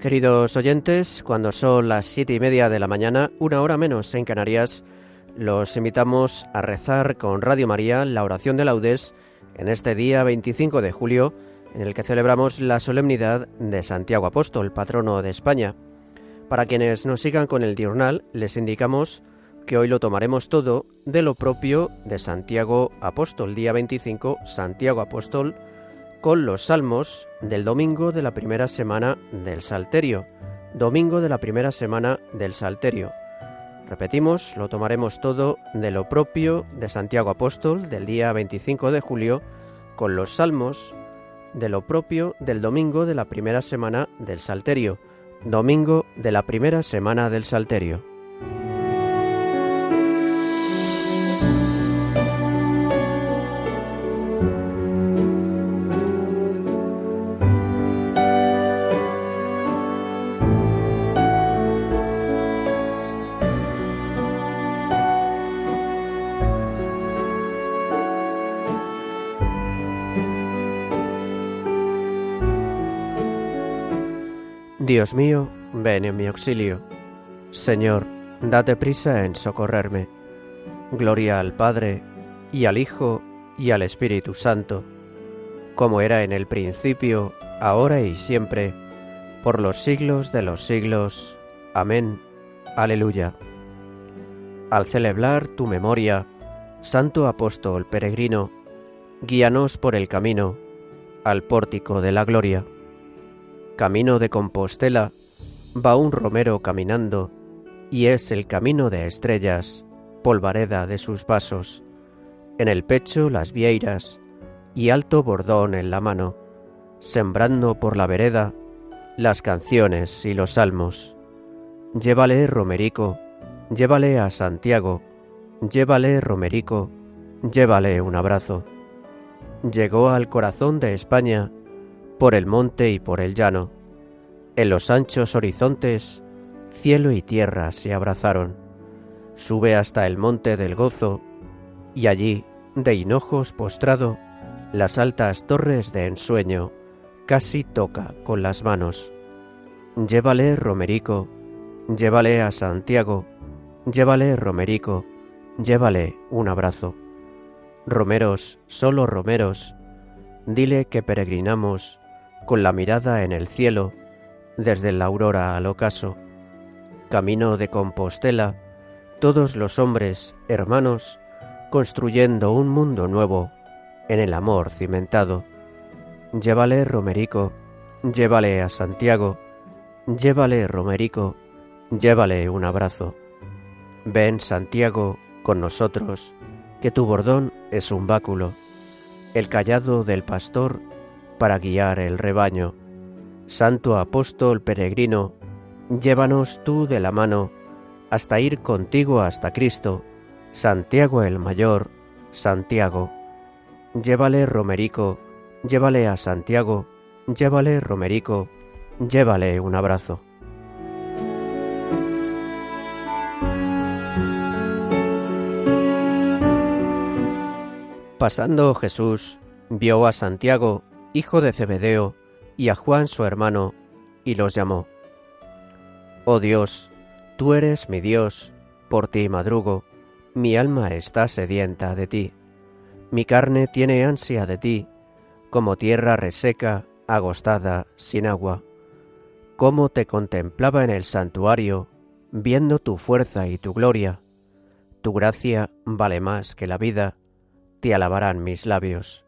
Queridos oyentes, cuando son las siete y media de la mañana, una hora menos en Canarias, los invitamos a rezar con Radio María la oración de laudes en este día 25 de julio, en el que celebramos la solemnidad de Santiago Apóstol, patrono de España. Para quienes nos sigan con el diurnal, les indicamos que hoy lo tomaremos todo de lo propio de Santiago Apóstol, día 25, Santiago Apóstol, con los salmos del domingo de la primera semana del Salterio. Domingo de la primera semana del Salterio. Repetimos, lo tomaremos todo de lo propio de Santiago Apóstol del día 25 de julio, con los salmos de lo propio del domingo de la primera semana del Salterio. Domingo de la primera semana del Salterio. Dios mío, ven en mi auxilio. Señor, date prisa en socorrerme. Gloria al Padre, y al Hijo, y al Espíritu Santo, como era en el principio, ahora y siempre, por los siglos de los siglos. Amén. Aleluya. Al celebrar tu memoria, Santo Apóstol Peregrino, guíanos por el camino al pórtico de la gloria. Camino de Compostela, va un romero caminando, y es el camino de estrellas, polvareda de sus pasos, en el pecho las vieiras, y alto bordón en la mano, sembrando por la vereda las canciones y los salmos. Llévale, Romerico, llévale a Santiago, llévale, Romerico, llévale un abrazo. Llegó al corazón de España, por el monte y por el llano. En los anchos horizontes, cielo y tierra se abrazaron. Sube hasta el monte del gozo, y allí, de hinojos postrado, las altas torres de ensueño casi toca con las manos. Llévale, Romerico, llévale a Santiago, llévale, Romerico, llévale un abrazo. Romeros, solo romeros, dile que peregrinamos con la mirada en el cielo, desde la aurora al ocaso. Camino de Compostela, todos los hombres, hermanos, construyendo un mundo nuevo, en el amor cimentado. Llévale, Romerico, llévale a Santiago, llévale, Romerico, llévale un abrazo. Ven, Santiago, con nosotros, que tu bordón es un báculo, el callado del pastor para guiar el rebaño. Santo apóstol peregrino, llévanos tú de la mano hasta ir contigo hasta Cristo, Santiago el Mayor, Santiago. Llévale Romerico, llévale a Santiago, llévale Romerico, llévale un abrazo. Pasando Jesús, vio a Santiago hijo de Zebedeo, y a Juan su hermano, y los llamó. Oh Dios, tú eres mi Dios, por ti madrugo, mi alma está sedienta de ti, mi carne tiene ansia de ti, como tierra reseca, agostada, sin agua. Cómo te contemplaba en el santuario, viendo tu fuerza y tu gloria. Tu gracia vale más que la vida, te alabarán mis labios.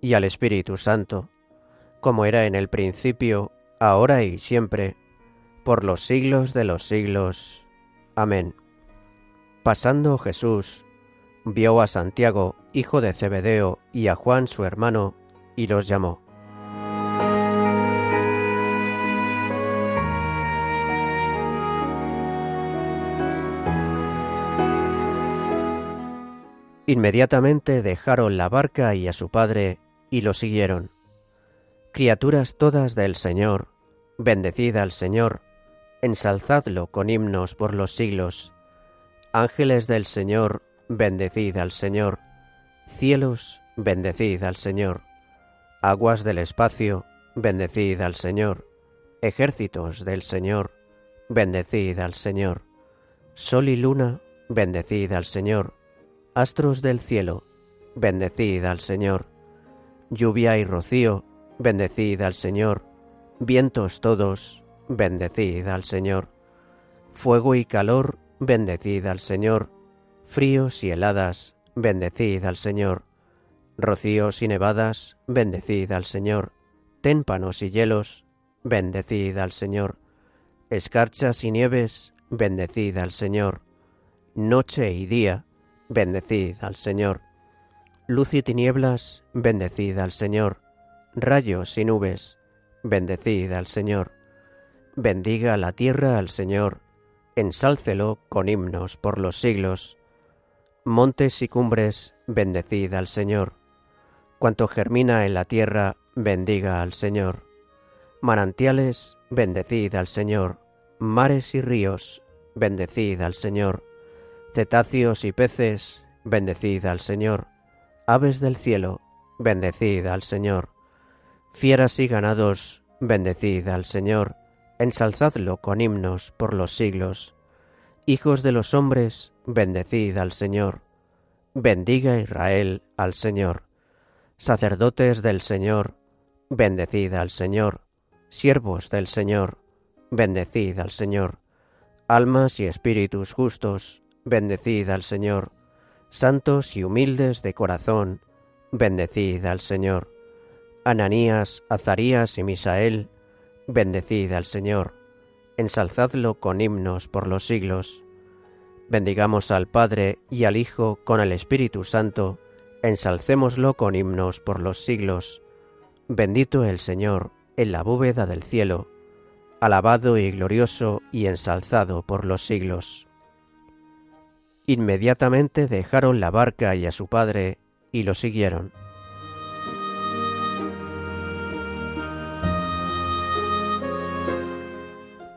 y al Espíritu Santo, como era en el principio, ahora y siempre, por los siglos de los siglos. Amén. Pasando Jesús, vio a Santiago, hijo de Zebedeo, y a Juan su hermano, y los llamó. Inmediatamente dejaron la barca y a su padre y lo siguieron. Criaturas todas del Señor, bendecid al Señor, ensalzadlo con himnos por los siglos. Ángeles del Señor, bendecid al Señor. Cielos, bendecid al Señor. Aguas del espacio, bendecid al Señor. Ejércitos del Señor, bendecid al Señor. Sol y luna, bendecid al Señor Astros del cielo, bendecid al Señor. Lluvia y rocío, bendecid al Señor. Vientos todos, bendecid al Señor. Fuego y calor, bendecid al Señor. Fríos y heladas, bendecid al Señor. Rocíos y nevadas, bendecid al Señor. Témpanos y hielos, bendecid al Señor. Escarchas y nieves, bendecid al Señor. Noche y día, bendecid al Señor. Luz y tinieblas, bendecid al Señor. Rayos y nubes, bendecid al Señor. Bendiga la tierra al Señor, ensálcelo con himnos por los siglos. Montes y cumbres, bendecid al Señor. Cuanto germina en la tierra, bendiga al Señor. Manantiales, bendecid al Señor. Mares y ríos, bendecid al Señor cetáceos y peces, bendecid al Señor. Aves del cielo, bendecid al Señor. Fieras y ganados, bendecid al Señor. Ensalzadlo con himnos por los siglos. Hijos de los hombres, bendecid al Señor. Bendiga Israel al Señor. Sacerdotes del Señor, bendecid al Señor. Siervos del Señor, bendecid al Señor. Almas y espíritus justos, bendecid al Señor. Santos y humildes de corazón, bendecid al Señor. Ananías, Azarías y Misael, bendecid al Señor. Ensalzadlo con himnos por los siglos. Bendigamos al Padre y al Hijo con el Espíritu Santo, ensalcémoslo con himnos por los siglos. Bendito el Señor en la bóveda del cielo, alabado y glorioso y ensalzado por los siglos. Inmediatamente dejaron la barca y a su padre y lo siguieron.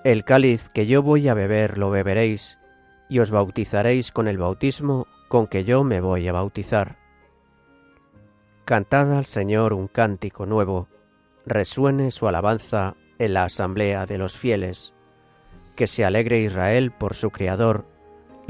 El cáliz que yo voy a beber lo beberéis, y os bautizaréis con el bautismo con que yo me voy a bautizar. Cantad al Señor un cántico nuevo, resuene su alabanza en la asamblea de los fieles, que se alegre Israel por su Creador,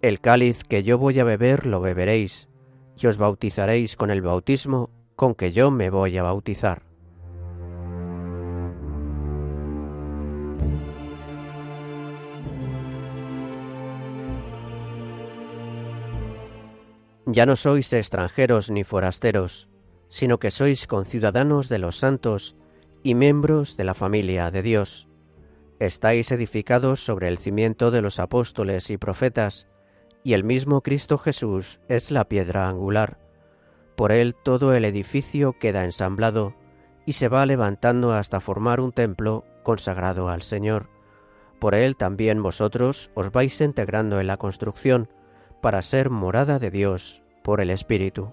El cáliz que yo voy a beber lo beberéis, y os bautizaréis con el bautismo con que yo me voy a bautizar. Ya no sois extranjeros ni forasteros, sino que sois conciudadanos de los santos y miembros de la familia de Dios. Estáis edificados sobre el cimiento de los apóstoles y profetas, y el mismo Cristo Jesús es la piedra angular. Por él todo el edificio queda ensamblado y se va levantando hasta formar un templo consagrado al Señor. Por él también vosotros os vais integrando en la construcción para ser morada de Dios por el Espíritu.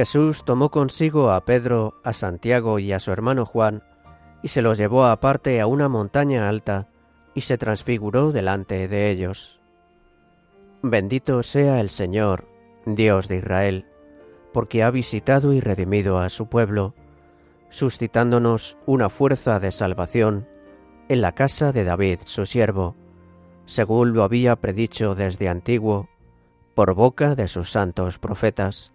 Jesús tomó consigo a Pedro, a Santiago y a su hermano Juan, y se los llevó aparte a una montaña alta, y se transfiguró delante de ellos. Bendito sea el Señor, Dios de Israel, porque ha visitado y redimido a su pueblo, suscitándonos una fuerza de salvación en la casa de David, su siervo, según lo había predicho desde antiguo, por boca de sus santos profetas.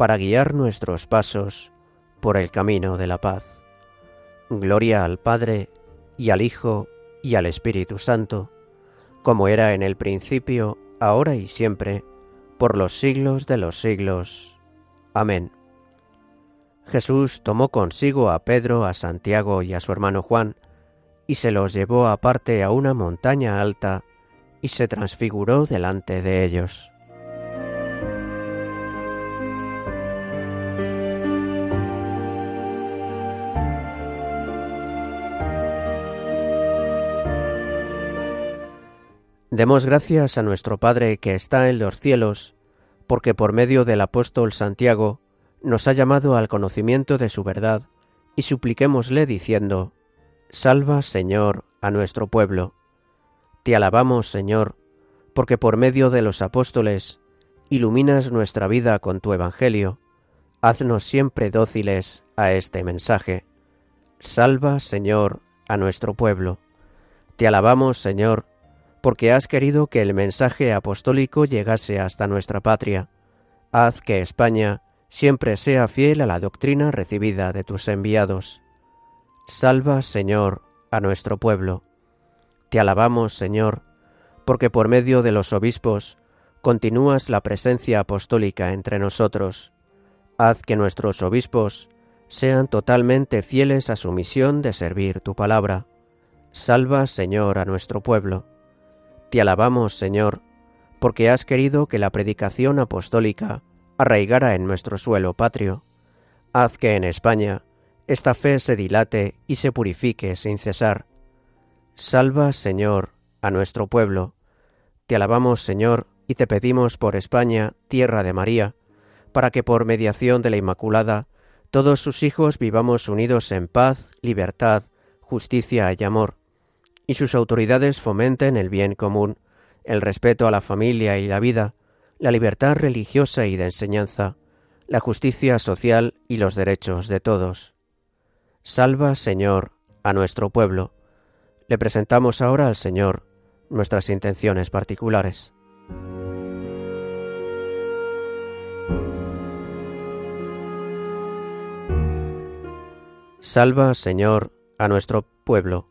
para guiar nuestros pasos por el camino de la paz. Gloria al Padre, y al Hijo, y al Espíritu Santo, como era en el principio, ahora y siempre, por los siglos de los siglos. Amén. Jesús tomó consigo a Pedro, a Santiago y a su hermano Juan, y se los llevó aparte a una montaña alta, y se transfiguró delante de ellos. Demos gracias a nuestro Padre que está en los cielos, porque por medio del apóstol Santiago nos ha llamado al conocimiento de su verdad, y supliquémosle diciendo, Salva, Señor, a nuestro pueblo. Te alabamos, Señor, porque por medio de los apóstoles iluminas nuestra vida con tu Evangelio. Haznos siempre dóciles a este mensaje. Salva, Señor, a nuestro pueblo. Te alabamos, Señor, porque has querido que el mensaje apostólico llegase hasta nuestra patria. Haz que España siempre sea fiel a la doctrina recibida de tus enviados. Salva, Señor, a nuestro pueblo. Te alabamos, Señor, porque por medio de los obispos continúas la presencia apostólica entre nosotros. Haz que nuestros obispos sean totalmente fieles a su misión de servir tu palabra. Salva, Señor, a nuestro pueblo. Te alabamos, Señor, porque has querido que la predicación apostólica arraigara en nuestro suelo patrio. Haz que en España esta fe se dilate y se purifique sin cesar. Salva, Señor, a nuestro pueblo. Te alabamos, Señor, y te pedimos por España, tierra de María, para que por mediación de la Inmaculada todos sus hijos vivamos unidos en paz, libertad, justicia y amor y sus autoridades fomenten el bien común, el respeto a la familia y la vida, la libertad religiosa y de enseñanza, la justicia social y los derechos de todos. Salva, Señor, a nuestro pueblo. Le presentamos ahora al Señor nuestras intenciones particulares. Salva, Señor, a nuestro pueblo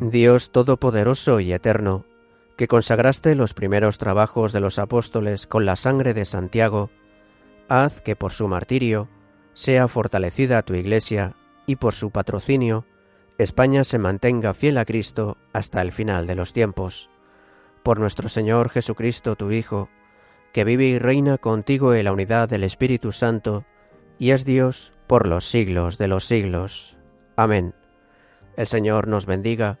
Dios Todopoderoso y Eterno, que consagraste los primeros trabajos de los apóstoles con la sangre de Santiago, haz que por su martirio sea fortalecida tu Iglesia y por su patrocinio España se mantenga fiel a Cristo hasta el final de los tiempos. Por nuestro Señor Jesucristo, tu Hijo, que vive y reina contigo en la unidad del Espíritu Santo, y es Dios por los siglos de los siglos. Amén. El Señor nos bendiga,